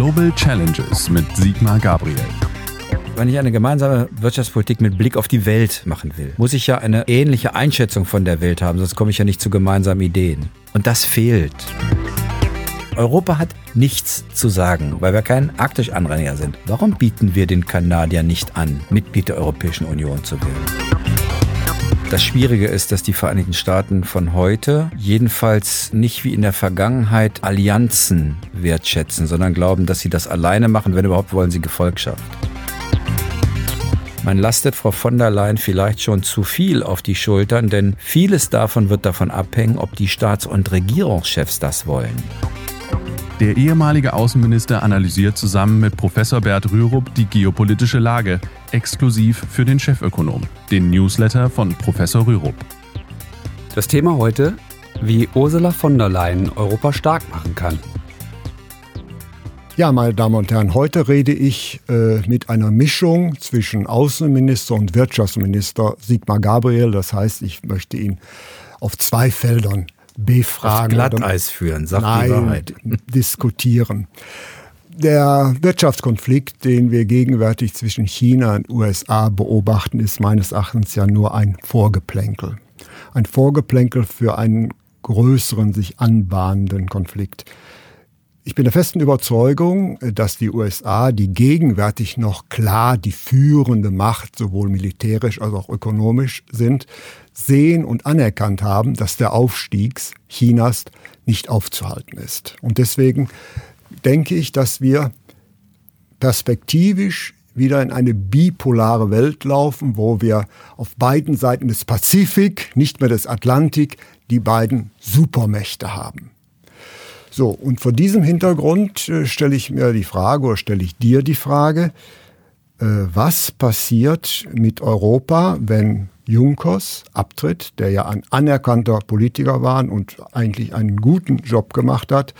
Global Challenges mit Sigmar Gabriel. Wenn ich eine gemeinsame Wirtschaftspolitik mit Blick auf die Welt machen will, muss ich ja eine ähnliche Einschätzung von der Welt haben, sonst komme ich ja nicht zu gemeinsamen Ideen. Und das fehlt. Europa hat nichts zu sagen, weil wir kein Arktisch-Anränger sind. Warum bieten wir den Kanadiern nicht an, Mitglied der Europäischen Union zu werden? Das Schwierige ist, dass die Vereinigten Staaten von heute jedenfalls nicht wie in der Vergangenheit Allianzen wertschätzen, sondern glauben, dass sie das alleine machen, wenn überhaupt wollen sie Gefolgschaft. Man lastet Frau von der Leyen vielleicht schon zu viel auf die Schultern, denn vieles davon wird davon abhängen, ob die Staats- und Regierungschefs das wollen. Der ehemalige Außenminister analysiert zusammen mit Professor Bert Rürup die geopolitische Lage, exklusiv für den Chefökonom, den Newsletter von Professor Rürup. Das Thema heute, wie Ursula von der Leyen Europa stark machen kann. Ja, meine Damen und Herren, heute rede ich äh, mit einer Mischung zwischen Außenminister und Wirtschaftsminister Sigmar Gabriel. Das heißt, ich möchte ihn auf zwei Feldern befragen. Auf Glatteis führen, sagt nein, die Wahrheit. diskutieren. Der Wirtschaftskonflikt, den wir gegenwärtig zwischen China und USA beobachten, ist meines Erachtens ja nur ein Vorgeplänkel. Ein Vorgeplänkel für einen größeren, sich anbahnenden Konflikt. Ich bin der festen Überzeugung, dass die USA, die gegenwärtig noch klar die führende Macht, sowohl militärisch als auch ökonomisch sind, sehen und anerkannt haben, dass der Aufstieg Chinas nicht aufzuhalten ist. Und deswegen denke ich, dass wir perspektivisch wieder in eine bipolare Welt laufen, wo wir auf beiden Seiten des Pazifik, nicht mehr des Atlantik, die beiden Supermächte haben. So, und vor diesem Hintergrund äh, stelle ich mir die Frage oder stelle ich dir die Frage, äh, was passiert mit Europa, wenn Junkers abtritt, der ja ein anerkannter Politiker war und eigentlich einen guten Job gemacht hat,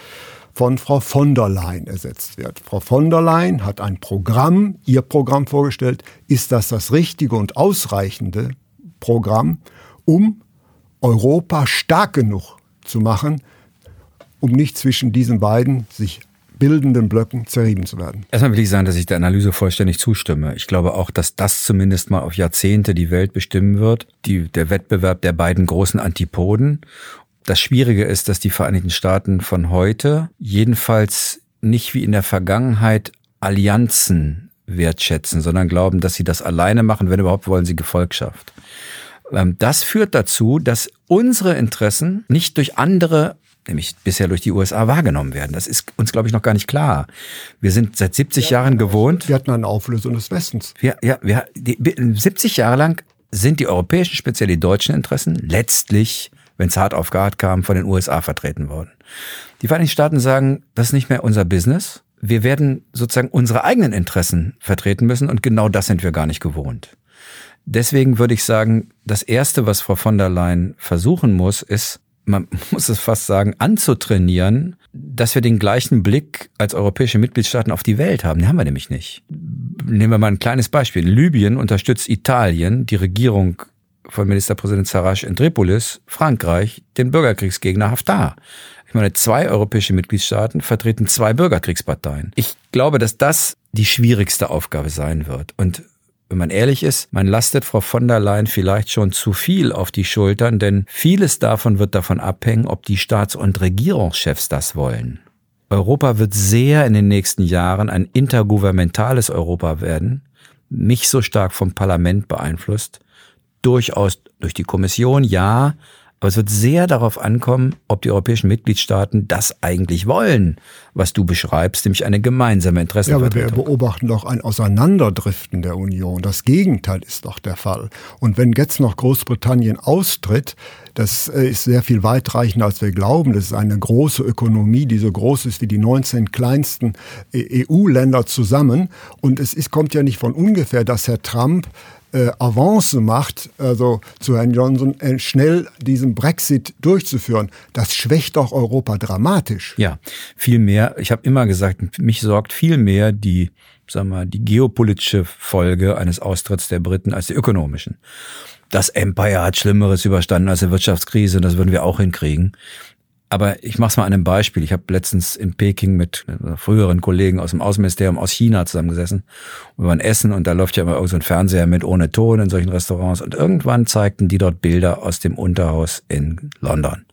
von Frau von der Leyen ersetzt wird. Frau von der Leyen hat ein Programm, ihr Programm vorgestellt. Ist das das richtige und ausreichende Programm, um Europa stark genug zu machen, um nicht zwischen diesen beiden sich bildenden Blöcken zerrieben zu werden. Erstmal will ich sagen, dass ich der Analyse vollständig zustimme. Ich glaube auch, dass das zumindest mal auf Jahrzehnte die Welt bestimmen wird, die, der Wettbewerb der beiden großen Antipoden. Das Schwierige ist, dass die Vereinigten Staaten von heute jedenfalls nicht wie in der Vergangenheit Allianzen wertschätzen, sondern glauben, dass sie das alleine machen, wenn überhaupt wollen sie Gefolgschaft. Ähm, das führt dazu, dass unsere Interessen nicht durch andere nämlich bisher durch die USA wahrgenommen werden. Das ist uns, glaube ich, noch gar nicht klar. Wir sind seit 70 ja, Jahren gewohnt. Wir hatten eine Auflösung des Westens. Wir, ja, wir, die, 70 Jahre lang sind die europäischen, speziell die deutschen Interessen, letztlich, wenn es hart auf hart kam, von den USA vertreten worden. Die Vereinigten Staaten sagen, das ist nicht mehr unser Business. Wir werden sozusagen unsere eigenen Interessen vertreten müssen und genau das sind wir gar nicht gewohnt. Deswegen würde ich sagen, das Erste, was Frau von der Leyen versuchen muss, ist, man muss es fast sagen, anzutrainieren, dass wir den gleichen Blick als europäische Mitgliedstaaten auf die Welt haben. Den haben wir nämlich nicht. Nehmen wir mal ein kleines Beispiel. Libyen unterstützt Italien, die Regierung von Ministerpräsident Sarraj in Tripolis, Frankreich, den Bürgerkriegsgegner Haftar. Ich meine, zwei europäische Mitgliedstaaten vertreten zwei Bürgerkriegsparteien. Ich glaube, dass das die schwierigste Aufgabe sein wird. Und wenn man ehrlich ist, man lastet Frau von der Leyen vielleicht schon zu viel auf die Schultern, denn vieles davon wird davon abhängen, ob die Staats- und Regierungschefs das wollen. Europa wird sehr in den nächsten Jahren ein intergouvernementales Europa werden, nicht so stark vom Parlament beeinflusst, durchaus durch die Kommission, ja, aber es wird sehr darauf ankommen, ob die europäischen Mitgliedstaaten das eigentlich wollen, was du beschreibst, nämlich eine gemeinsame Interessenvertretung. Ja, aber wir beobachten doch ein Auseinanderdriften der Union. Das Gegenteil ist doch der Fall. Und wenn jetzt noch Großbritannien austritt, das äh, ist sehr viel weitreichender, als wir glauben. Das ist eine große Ökonomie, die so groß ist wie die 19 kleinsten EU-Länder zusammen. Und es ist, kommt ja nicht von ungefähr, dass Herr Trump äh, Avance macht, also zu Herrn Johnson, äh, schnell diesen Brexit durchzuführen, das schwächt doch Europa dramatisch. Ja, viel mehr. Ich habe immer gesagt, mich sorgt viel mehr die, sag mal, die geopolitische Folge eines Austritts der Briten als die ökonomischen. Das Empire hat Schlimmeres überstanden als die Wirtschaftskrise, das würden wir auch hinkriegen. Aber ich mache es mal an einem Beispiel. Ich habe letztens in Peking mit früheren Kollegen aus dem Außenministerium aus China zusammengesessen. Wir waren essen und da läuft ja immer irgend so ein Fernseher mit ohne Ton in solchen Restaurants. Und irgendwann zeigten die dort Bilder aus dem Unterhaus in London.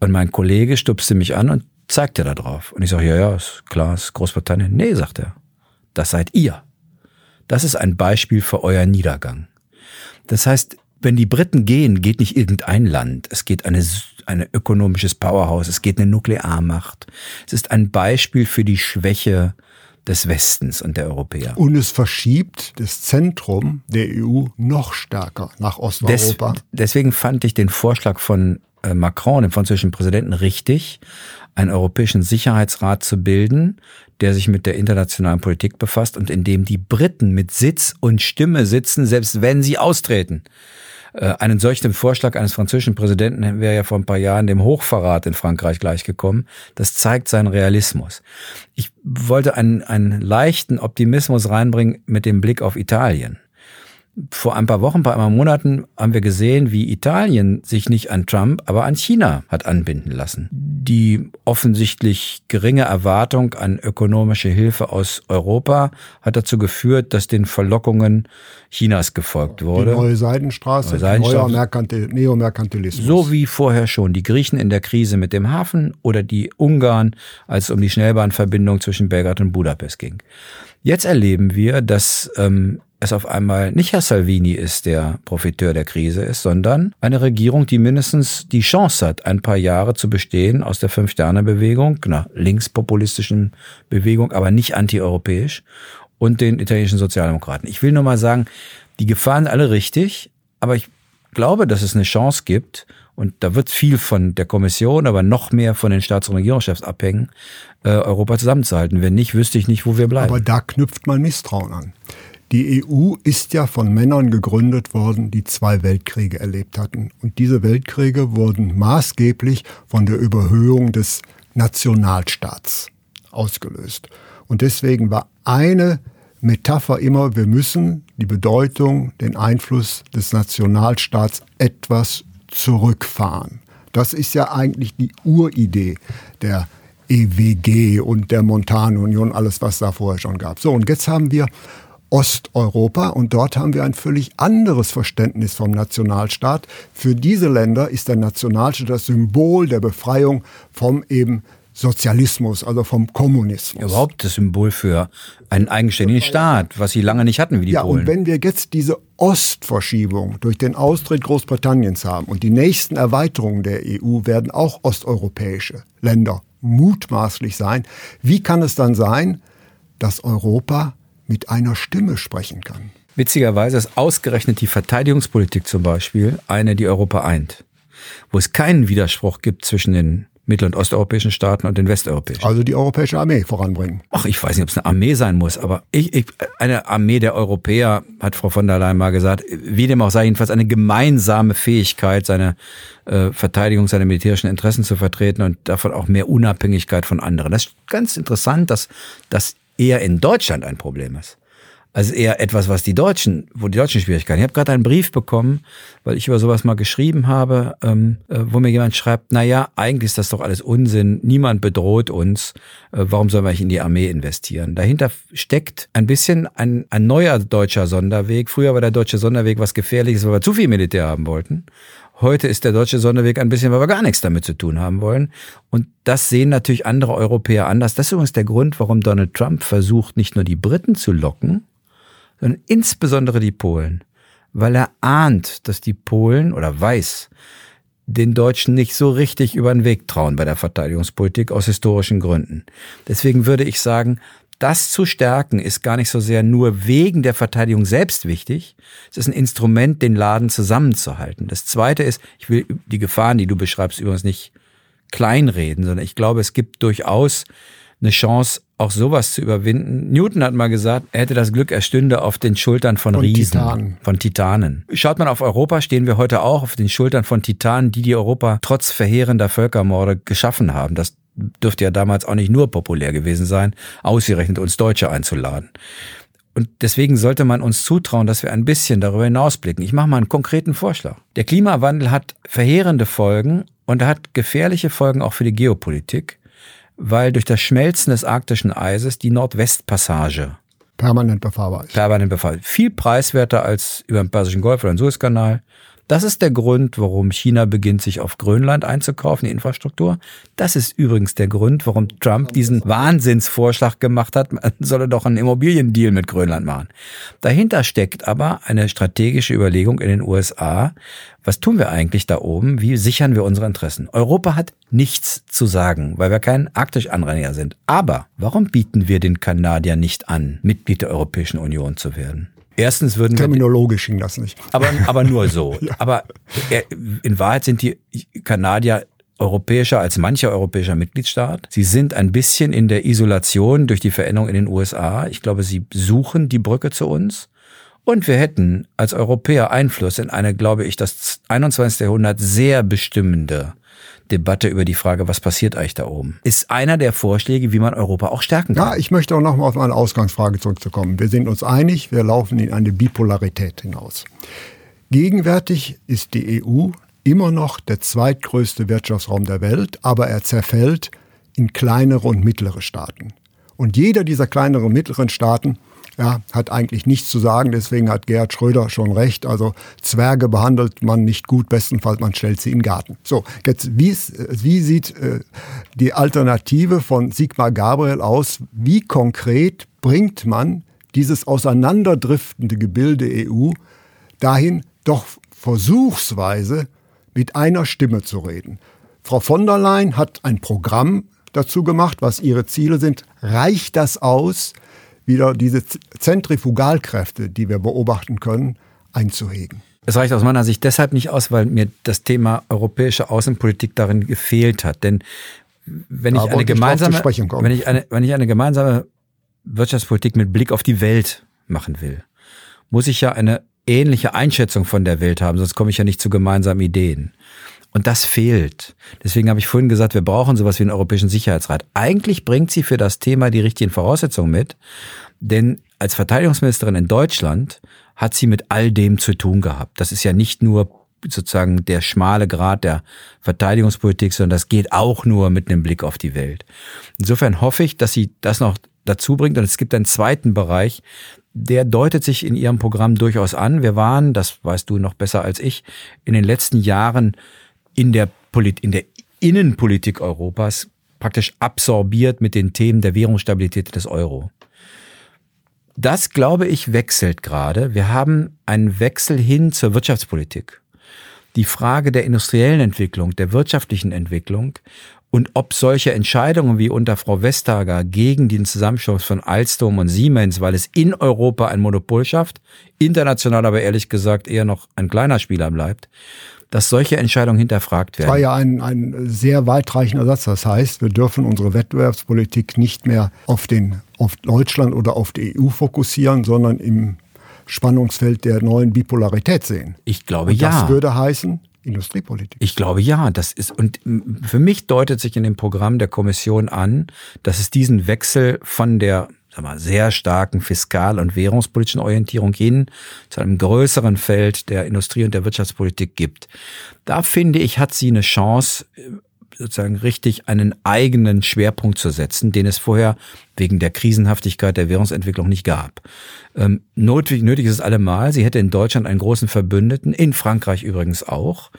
Und mein Kollege stupste mich an und zeigte da drauf. Und ich sage, ja, ja, ist klar, ist Großbritannien. Nee, sagt er. Das seid ihr. Das ist ein Beispiel für euer Niedergang. Das heißt, wenn die Briten gehen, geht nicht irgendein Land. Es geht eine, eine ökonomisches Powerhouse. Es geht eine Nuklearmacht. Es ist ein Beispiel für die Schwäche des Westens und der Europäer. Und es verschiebt das Zentrum der EU noch stärker nach Osteuropa. Des, deswegen fand ich den Vorschlag von äh, Macron, dem französischen Präsidenten, richtig, einen europäischen Sicherheitsrat zu bilden, der sich mit der internationalen Politik befasst und in dem die Briten mit Sitz und Stimme sitzen, selbst wenn sie austreten. Äh, einen solchen Vorschlag eines französischen Präsidenten wäre ja vor ein paar Jahren dem Hochverrat in Frankreich gleichgekommen. Das zeigt seinen Realismus. Ich wollte einen, einen leichten Optimismus reinbringen mit dem Blick auf Italien vor ein paar Wochen, ein paar Monaten haben wir gesehen, wie Italien sich nicht an Trump, aber an China hat anbinden lassen. Die offensichtlich geringe Erwartung an ökonomische Hilfe aus Europa hat dazu geführt, dass den Verlockungen Chinas gefolgt wurde. Die neue Seidenstraße, neue neuer Merkantil Neomerkantilismus. So wie vorher schon die Griechen in der Krise mit dem Hafen oder die Ungarn, als es um die Schnellbahnverbindung zwischen Belgrad und Budapest ging. Jetzt erleben wir, dass ähm, es auf einmal nicht Herr Salvini ist, der Profiteur der Krise ist, sondern eine Regierung, die mindestens die Chance hat, ein paar Jahre zu bestehen aus der Fünf-Sterne-Bewegung, einer linkspopulistischen Bewegung, aber nicht antieuropäisch, und den italienischen Sozialdemokraten. Ich will nur mal sagen, die Gefahren alle richtig, aber ich glaube, dass es eine Chance gibt, und da wird viel von der Kommission, aber noch mehr von den Staats- und Regierungschefs abhängen, äh, Europa zusammenzuhalten. Wenn nicht, wüsste ich nicht, wo wir bleiben. Aber da knüpft man Misstrauen an. Die EU ist ja von Männern gegründet worden, die zwei Weltkriege erlebt hatten. Und diese Weltkriege wurden maßgeblich von der Überhöhung des Nationalstaats ausgelöst. Und deswegen war eine Metapher immer, wir müssen die Bedeutung, den Einfluss des Nationalstaats etwas zurückfahren. Das ist ja eigentlich die Uridee der EWG und der Montanunion, alles was da vorher schon gab. So, und jetzt haben wir Osteuropa und dort haben wir ein völlig anderes Verständnis vom Nationalstaat. Für diese Länder ist der Nationalstaat das Symbol der Befreiung vom eben Sozialismus, also vom Kommunismus. Überhaupt das Symbol für einen eigenständigen Staat, was sie lange nicht hatten wie die ja, Polen. Und wenn wir jetzt diese Ostverschiebung durch den Austritt Großbritanniens haben und die nächsten Erweiterungen der EU werden auch osteuropäische Länder mutmaßlich sein, wie kann es dann sein, dass Europa mit einer Stimme sprechen kann. Witzigerweise ist ausgerechnet die Verteidigungspolitik zum Beispiel eine, die Europa eint, wo es keinen Widerspruch gibt zwischen den mittel- und osteuropäischen Staaten und den westeuropäischen. Also die europäische Armee voranbringen. Ach, ich weiß nicht, ob es eine Armee sein muss, aber ich, ich, eine Armee der Europäer, hat Frau von der Leyen mal gesagt, wie dem auch sei, jedenfalls eine gemeinsame Fähigkeit, seine äh, Verteidigung, seine militärischen Interessen zu vertreten und davon auch mehr Unabhängigkeit von anderen. Das ist ganz interessant, dass das eher in Deutschland ein Problem ist. Also eher etwas, was die Deutschen, wo die Deutschen Schwierigkeiten. Ich habe gerade einen Brief bekommen, weil ich über sowas mal geschrieben habe, ähm, äh, wo mir jemand schreibt, na ja, eigentlich ist das doch alles Unsinn, niemand bedroht uns, äh, warum wir nicht in die Armee investieren? Dahinter steckt ein bisschen ein, ein neuer deutscher Sonderweg. Früher war der deutsche Sonderweg was Gefährliches, weil wir zu viel Militär haben wollten. Heute ist der deutsche Sonderweg ein bisschen, weil wir gar nichts damit zu tun haben wollen. Und das sehen natürlich andere Europäer anders. Das ist übrigens der Grund, warum Donald Trump versucht, nicht nur die Briten zu locken, sondern insbesondere die Polen. Weil er ahnt, dass die Polen oder weiß, den Deutschen nicht so richtig über den Weg trauen bei der Verteidigungspolitik aus historischen Gründen. Deswegen würde ich sagen, das zu stärken ist gar nicht so sehr nur wegen der Verteidigung selbst wichtig. Es ist ein Instrument, den Laden zusammenzuhalten. Das zweite ist, ich will die Gefahren, die du beschreibst, übrigens nicht kleinreden, sondern ich glaube, es gibt durchaus eine Chance, auch sowas zu überwinden. Newton hat mal gesagt, er hätte das Glück, er stünde auf den Schultern von, von Riesen, Titanen. von Titanen. Schaut man auf Europa, stehen wir heute auch auf den Schultern von Titanen, die die Europa trotz verheerender Völkermorde geschaffen haben. Das dürfte ja damals auch nicht nur populär gewesen sein, ausgerechnet uns Deutsche einzuladen. Und deswegen sollte man uns zutrauen, dass wir ein bisschen darüber hinausblicken. Ich mache mal einen konkreten Vorschlag. Der Klimawandel hat verheerende Folgen und er hat gefährliche Folgen auch für die Geopolitik, weil durch das Schmelzen des arktischen Eises die Nordwestpassage permanent befahrbar ist. Permanent befahrbar. Viel preiswerter als über den Persischen Golf oder den Suezkanal. Das ist der Grund, warum China beginnt, sich auf Grönland einzukaufen, die Infrastruktur. Das ist übrigens der Grund, warum Trump diesen Wahnsinnsvorschlag gemacht hat, man solle doch einen Immobiliendeal mit Grönland machen. Dahinter steckt aber eine strategische Überlegung in den USA. Was tun wir eigentlich da oben? Wie sichern wir unsere Interessen? Europa hat nichts zu sagen, weil wir kein Arktisch-Anrainer sind. Aber warum bieten wir den Kanadiern nicht an, Mitglied der Europäischen Union zu werden? Erstens würden Terminologisch ging das nicht. Aber, aber nur so. ja. Aber äh, in Wahrheit sind die Kanadier europäischer als mancher europäischer Mitgliedstaat. Sie sind ein bisschen in der Isolation durch die Veränderung in den USA. Ich glaube, sie suchen die Brücke zu uns. Und wir hätten als Europäer Einfluss in eine, glaube ich, das 21. Jahrhundert sehr bestimmende Debatte über die Frage, was passiert eigentlich da oben, ist einer der Vorschläge, wie man Europa auch stärken kann. Ja, ich möchte auch noch mal auf meine Ausgangsfrage zurückzukommen. Wir sind uns einig, wir laufen in eine Bipolarität hinaus. Gegenwärtig ist die EU immer noch der zweitgrößte Wirtschaftsraum der Welt, aber er zerfällt in kleinere und mittlere Staaten. Und jeder dieser kleineren und mittleren Staaten ja, hat eigentlich nichts zu sagen. Deswegen hat Gerhard Schröder schon recht. Also Zwerge behandelt man nicht gut, bestenfalls man stellt sie in den Garten. So, jetzt wie, wie sieht äh, die Alternative von Sigmar Gabriel aus? Wie konkret bringt man dieses auseinanderdriftende Gebilde EU dahin, doch versuchsweise mit einer Stimme zu reden? Frau von der Leyen hat ein Programm dazu gemacht, was ihre Ziele sind. Reicht das aus? Wieder diese Zentrifugalkräfte, die wir beobachten können, einzuhegen. Es reicht aus meiner Sicht deshalb nicht aus, weil mir das Thema europäische Außenpolitik darin gefehlt hat. Denn wenn ich, eine gemeinsame, wenn, ich eine, wenn ich eine gemeinsame Wirtschaftspolitik mit Blick auf die Welt machen will, muss ich ja eine ähnliche Einschätzung von der Welt haben, sonst komme ich ja nicht zu gemeinsamen Ideen. Und das fehlt. Deswegen habe ich vorhin gesagt, wir brauchen sowas wie einen Europäischen Sicherheitsrat. Eigentlich bringt sie für das Thema die richtigen Voraussetzungen mit, denn als Verteidigungsministerin in Deutschland hat sie mit all dem zu tun gehabt. Das ist ja nicht nur sozusagen der schmale Grad der Verteidigungspolitik, sondern das geht auch nur mit einem Blick auf die Welt. Insofern hoffe ich, dass sie das noch dazu bringt. Und es gibt einen zweiten Bereich, der deutet sich in ihrem Programm durchaus an. Wir waren, das weißt du noch besser als ich, in den letzten Jahren in der, Polit in der Innenpolitik Europas praktisch absorbiert mit den Themen der Währungsstabilität des Euro. Das, glaube ich, wechselt gerade. Wir haben einen Wechsel hin zur Wirtschaftspolitik. Die Frage der industriellen Entwicklung, der wirtschaftlichen Entwicklung und ob solche Entscheidungen wie unter Frau Vestager gegen den Zusammenschluss von Alstom und Siemens, weil es in Europa ein Monopol schafft, international aber ehrlich gesagt eher noch ein kleiner Spieler bleibt, dass solche Entscheidungen hinterfragt werden. Das war ja ein, ein sehr weitreichender Satz. Das heißt, wir dürfen unsere Wettbewerbspolitik nicht mehr auf, den, auf Deutschland oder auf die EU fokussieren, sondern im Spannungsfeld der neuen Bipolarität sehen. Ich glaube und ja. Das würde heißen, Industriepolitik. Ich glaube ja, das ist und für mich deutet sich in dem Programm der Kommission an, dass es diesen Wechsel von der sag mal, sehr starken fiskal- und währungspolitischen Orientierung hin zu einem größeren Feld der Industrie- und der Wirtschaftspolitik gibt. Da finde ich, hat sie eine Chance, sozusagen richtig einen eigenen Schwerpunkt zu setzen, den es vorher wegen der Krisenhaftigkeit der Währungsentwicklung nicht gab. Ähm, nötig, nötig ist es allemal. Sie hätte in Deutschland einen großen Verbündeten, in Frankreich übrigens auch,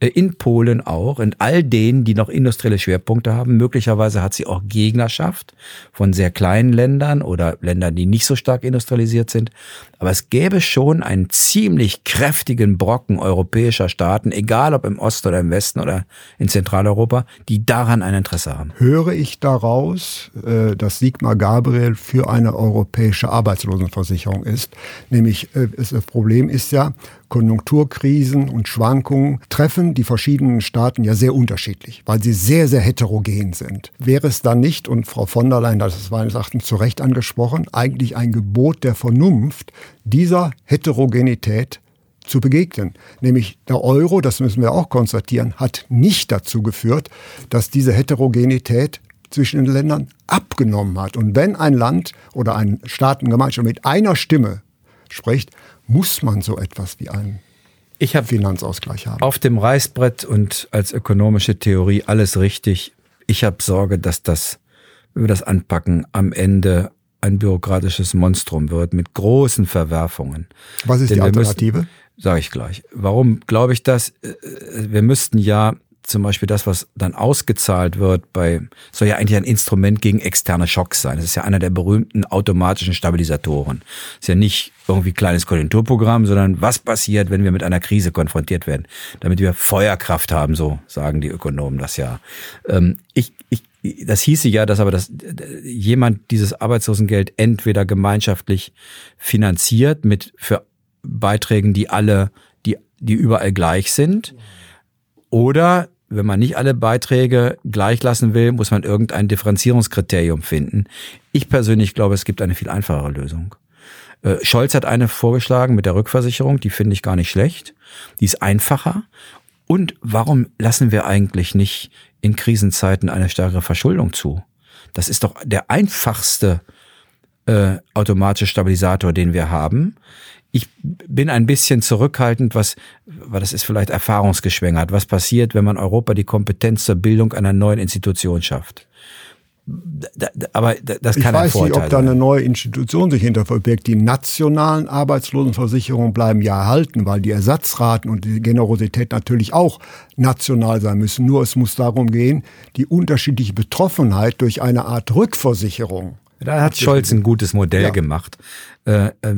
äh, in Polen auch, in all denen, die noch industrielle Schwerpunkte haben. Möglicherweise hat sie auch Gegnerschaft von sehr kleinen Ländern oder Ländern, die nicht so stark industrialisiert sind. Aber es gäbe schon einen ziemlich kräftigen Brocken europäischer Staaten, egal ob im Osten oder im Westen oder in Zentraleuropa, die daran ein Interesse haben. Höre ich daraus, äh, dass Sigmar Gabriel für eine europäische Arbeitslosenversicherung Versicherung ist. Nämlich äh, das Problem ist ja, Konjunkturkrisen und Schwankungen treffen die verschiedenen Staaten ja sehr unterschiedlich, weil sie sehr, sehr heterogen sind. Wäre es dann nicht, und Frau von der Leyen hat es meines Erachtens zu Recht angesprochen, eigentlich ein Gebot der Vernunft, dieser Heterogenität zu begegnen. Nämlich der Euro, das müssen wir auch konstatieren, hat nicht dazu geführt, dass diese Heterogenität zwischen den Ländern abgenommen hat. Und wenn ein Land oder ein Staatengemeinschaft mit einer Stimme spricht, muss man so etwas wie einen ich hab Finanzausgleich haben. Auf dem Reißbrett und als ökonomische Theorie alles richtig. Ich habe Sorge, dass das, wenn wir das anpacken, am Ende ein bürokratisches Monstrum wird mit großen Verwerfungen. Was ist Denn die Alternative? Sage ich gleich. Warum glaube ich das? Äh, Wir müssten ja zum Beispiel das, was dann ausgezahlt wird, bei soll ja eigentlich ein Instrument gegen externe Schocks sein. Das ist ja einer der berühmten automatischen Stabilisatoren. Das ist ja nicht irgendwie kleines Konjunkturprogramm, sondern was passiert, wenn wir mit einer Krise konfrontiert werden, damit wir Feuerkraft haben, so sagen die Ökonomen das ja. Ähm, ich, ich, das hieße ja, dass aber das, jemand dieses Arbeitslosengeld entweder gemeinschaftlich finanziert mit für Beiträgen, die alle, die, die überall gleich sind, oder wenn man nicht alle Beiträge gleich lassen will, muss man irgendein Differenzierungskriterium finden. Ich persönlich glaube, es gibt eine viel einfachere Lösung. Äh, Scholz hat eine vorgeschlagen mit der Rückversicherung, die finde ich gar nicht schlecht. Die ist einfacher. Und warum lassen wir eigentlich nicht in Krisenzeiten eine stärkere Verschuldung zu? Das ist doch der einfachste äh, automatische Stabilisator, den wir haben. Ich bin ein bisschen zurückhaltend, was, weil das ist vielleicht erfahrungsgeschwängert, was passiert, wenn man Europa die Kompetenz zur Bildung einer neuen Institution schafft. Da, da, aber da- das Ich kann ein weiß nicht, Vorteil ob da eine neue Institution sich hinter verbirgt. Die nationalen Arbeitslosenversicherungen bleiben ja erhalten, weil die Ersatzraten und die Generosität natürlich auch national sein müssen. Nur es muss darum gehen, die unterschiedliche Betroffenheit durch eine Art Rückversicherung. Da hat Scholz ein gutes Modell Ja. gemacht. Äh, äh,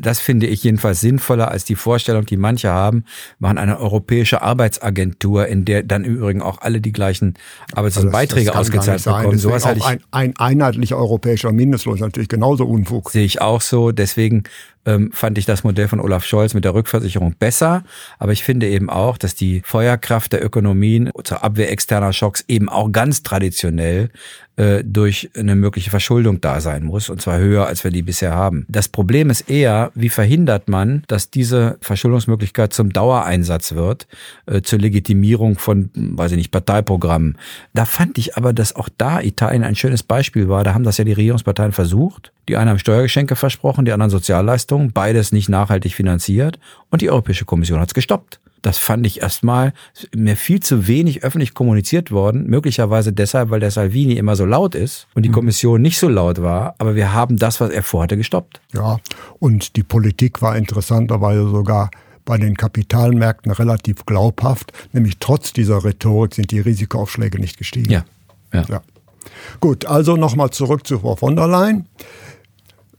Das finde ich jedenfalls sinnvoller als die Vorstellung, die manche haben, machen eine europäische Arbeitsagentur, in der dann im Übrigen auch alle die gleichen Arbeitslosenbeiträge Also das kann gar ausgezahlt bekommen. Sowas auch ein, ein einheitlicher europäischer Mindestlohn ist natürlich genauso Unfug. Sehe ich auch so. Deswegen ähm, fand ich das Modell von Olaf Scholz mit der Rückversicherung besser. Aber ich finde eben auch, dass die Feuerkraft der Ökonomien zur Abwehr externer Schocks eben auch ganz traditionell äh, durch eine mögliche Verschuldung da sein muss. Und zwar höher, als wir die bisher haben. Das Problem ist eher, wie verhindert man, dass diese Verschuldungsmöglichkeit zum Dauereinsatz wird, äh, zur Legitimierung von, weiß ich nicht, Parteiprogrammen. Da fand ich aber, dass auch da Italien ein schönes Beispiel war. Da haben das ja die Regierungsparteien versucht. Die einen haben Steuergeschenke versprochen, die anderen Sozialleistungen, beides nicht nachhaltig finanziert. Und die Europäische Kommission hat es gestoppt. Das fand ich erstmal mir viel zu wenig öffentlich kommuniziert worden. Möglicherweise deshalb, weil der Salvini immer so laut ist und die Kommission nicht so laut war. Aber wir haben das, was er vorhatte, gestoppt. Ja, und die Politik war interessanterweise sogar bei den Kapitalmärkten relativ glaubhaft, nämlich trotz dieser Rhetorik sind die Risikoaufschläge nicht gestiegen. Ja. ja. Ja. Gut, also nochmal zurück zu Frau von der Leyen.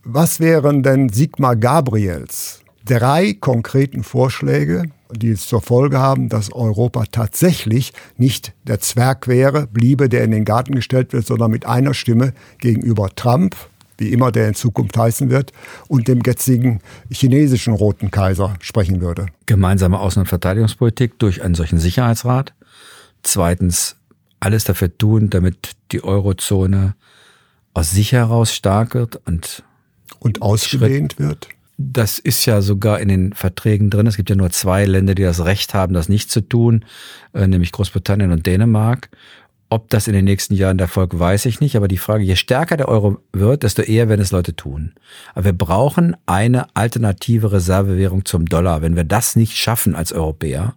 Was wären denn Sigmar Gabriels drei konkreten Vorschläge, die es zur Folge haben, dass Europa tatsächlich nicht der Zwerg wäre, bliebe, der in den Garten gestellt wird, sondern mit einer Stimme gegenüber Trump, wie immer der in Zukunft heißen wird, und dem jetzigen chinesischen Roten Kaiser sprechen würde? Gemeinsame Außen- und Verteidigungspolitik durch einen solchen Sicherheitsrat. Zweitens, alles dafür tun, damit die Eurozone aus sich heraus stark wird und Und ausgedehnt wird? Das ist ja sogar in den Verträgen drin. Es gibt ja nur zwei Länder, die das Recht haben, das nicht zu tun, äh, nämlich Großbritannien und Dänemark. Ob das in den nächsten Jahren der Erfolg, weiß ich nicht. Aber die Frage, je stärker der Euro wird, desto eher werden es Leute tun. Aber wir brauchen eine alternative Reservewährung zum Dollar. Wenn wir das nicht schaffen als Europäer,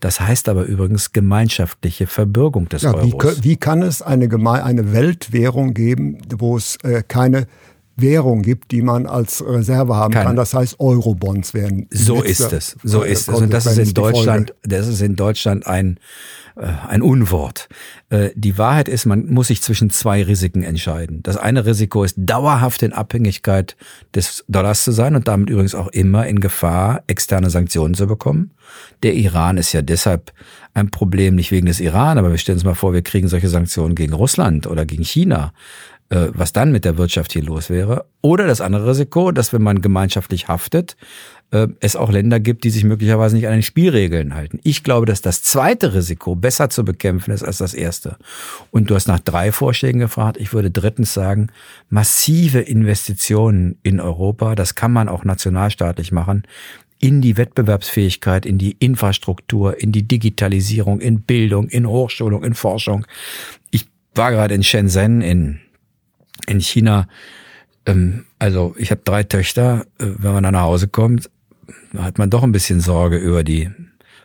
das heißt aber übrigens gemeinschaftliche Verbürgung des Ja, wie, Euros. kö- wie kann es eine, eine Weltwährung geben, wo es äh, keine Währung gibt, die man als Reserve haben Keine. kann? Das heißt, Eurobonds werden. So ist es. So ist es. Und das ist in. Deutschland, das ist in Deutschland ein, äh, ein Unwort. Äh, Die Wahrheit ist, man muss sich zwischen zwei Risiken entscheiden. Das eine Risiko ist dauerhaft in Abhängigkeit des Dollars zu sein und damit übrigens auch immer in Gefahr, externe Sanktionen zu bekommen. Der Iran ist ja deshalb ein Problem, nicht wegen des Iran, aber wir stellen uns mal vor, wir kriegen solche Sanktionen gegen Russland oder gegen China äh, was dann mit der Wirtschaft hier los wäre. Oder das andere Risiko, dass wenn man gemeinschaftlich haftet, äh, es auch Länder gibt, die sich möglicherweise nicht an den Spielregeln halten. Ich glaube, dass das zweite Risiko besser zu bekämpfen ist als das erste. Und du hast nach drei Vorschlägen gefragt. Ich würde drittens sagen, massive Investitionen in Europa, das kann man auch nationalstaatlich machen, in die Wettbewerbsfähigkeit, in die Infrastruktur, in die Digitalisierung, in Bildung, in Hochschulung, in Forschung. Ich war gerade in Shenzhen in, in China. Ähm, also ich habe drei Töchter. Äh, wenn man dann nach Hause kommt, hat man doch ein bisschen Sorge über die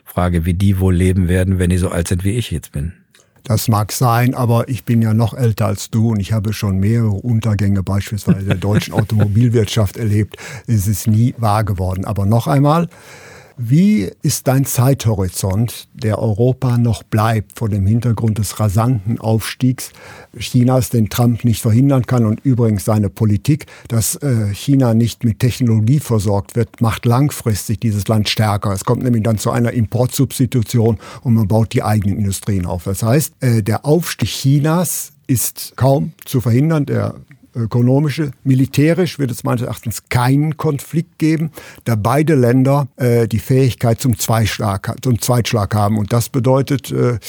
Frage, wie die wohl leben werden, wenn die so alt sind, wie ich jetzt bin. Das mag sein, aber ich bin ja noch älter als du und ich habe schon mehrere Untergänge beispielsweise der deutschen Automobilwirtschaft erlebt. Es ist nie wahr geworden. Aber noch einmal, wie ist dein Zeithorizont, der Europa noch bleibt vor dem Hintergrund des rasanten Aufstiegs Chinas, den Trump nicht verhindern kann und übrigens seine Politik, dass äh, China nicht mit Technologie versorgt wird, macht langfristig dieses Land stärker. Es kommt nämlich dann zu einer Importsubstitution und man baut die eigenen Industrien auf. Das heißt, äh, der Aufstieg Chinas ist kaum zu verhindern. Der ökonomische. Militärisch wird es meines Erachtens keinen Konflikt geben, da beide Länder äh, die Fähigkeit zum Zweischlag, zum Zweitschlag haben. Und das bedeutet äh,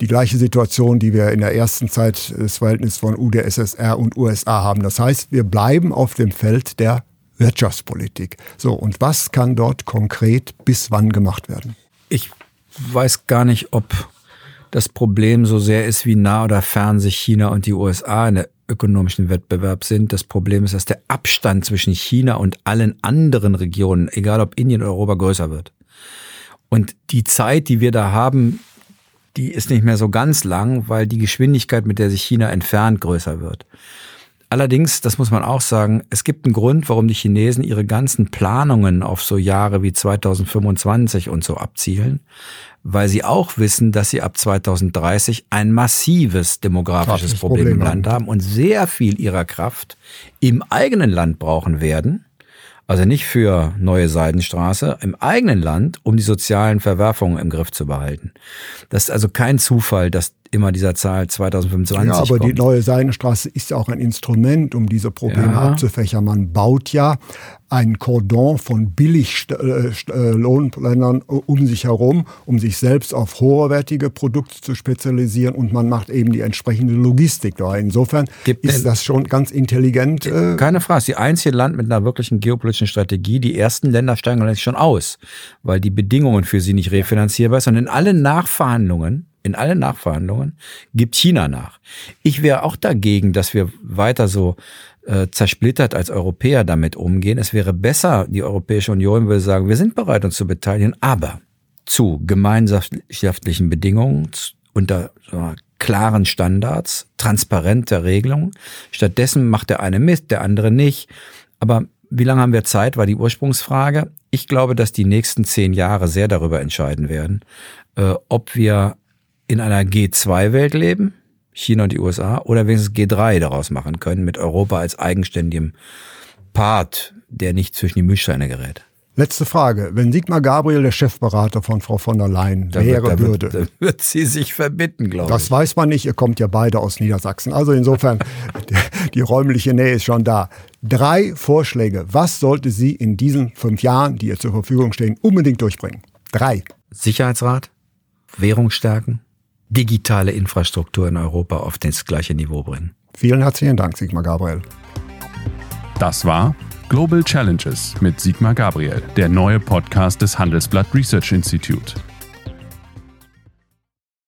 die gleiche Situation, die wir in der ersten Zeit des Verhältnisses von UdSSR und USA haben. Das heißt, wir bleiben auf dem Feld der Wirtschaftspolitik. So, und was kann dort konkret bis wann gemacht werden? Ich weiß gar nicht, ob das Problem so sehr ist, wie nah oder fern sich China und die USA in der ökonomischen Wettbewerb sind. Das Problem ist, dass der Abstand zwischen China und allen anderen Regionen, egal ob Indien oder Europa, größer wird. Und die Zeit, die wir da haben, die ist nicht mehr so ganz lang, weil die Geschwindigkeit, mit der sich China entfernt, größer wird. Allerdings, das muss man auch sagen, es gibt einen Grund, warum die Chinesen ihre ganzen Planungen auf so Jahre wie 2025 und so abzielen, weil sie auch wissen, dass sie ab 2030 ein massives demografisches Problem, Problem im Land haben und sehr viel ihrer Kraft im eigenen Land brauchen werden. Also nicht für neue Seidenstraße, im eigenen Land, um die sozialen Verwerfungen im Griff zu behalten. Das ist also kein Zufall, dass immer dieser Zahl 2025 Ja, aber kommt. die neue Seidenstraße ist ja auch ein Instrument, um diese Probleme ja. abzufächern. Man baut ja ein Cordon von Billiglohnländern äh, um sich herum, um sich selbst auf hoherwertige Produkte zu spezialisieren und man macht eben die entsprechende Logistik da. Insofern Gibt ist das schon ganz intelligent. Äh Keine Frage, die einzige Land mit einer wirklichen geopolitischen Strategie. Die ersten Länder steigen allerdings schon aus, weil die Bedingungen für sie nicht refinanzierbar sind. Und in allen Nachverhandlungen in allen Nachverhandlungen gibt China nach. Ich wäre auch dagegen, dass wir weiter so äh, zersplittert als Europäer damit umgehen. Es wäre besser, die Europäische Union würde sagen, wir sind bereit, uns zu beteiligen, aber zu gemeinschaftlichen Bedingungen, unter so klaren Standards, transparenter Regelungen. Stattdessen macht der eine Mist, der andere nicht. Aber wie lange haben wir Zeit, war die Ursprungsfrage. Ich glaube, dass die nächsten zehn Jahre sehr darüber entscheiden werden, äh, ob wir in einer G2-Welt leben, China und die USA, oder wenigstens G3 daraus machen können, mit Europa als eigenständigem Part, der nicht zwischen die Milchsteine gerät. Letzte Frage. Wenn Sigmar Gabriel der Chefberater von Frau von der Leyen da wäre, wird, würde. Dann wird sie sich verbitten, glaube ich. Das weiß man nicht. Ihr kommt ja beide aus Niedersachsen. Also insofern, die, die räumliche Nähe ist schon da. Drei Vorschläge. Was sollte sie in diesen fünf Jahren, die ihr zur Verfügung stehen, unbedingt durchbringen? Drei. Sicherheitsrat, Währung stärken, digitale Infrastruktur in Europa auf das gleiche Niveau bringen. Vielen herzlichen Dank, Sigmar Gabriel. Das war Global Challenges mit Sigmar Gabriel, der neue Podcast des Handelsblatt Research Institute.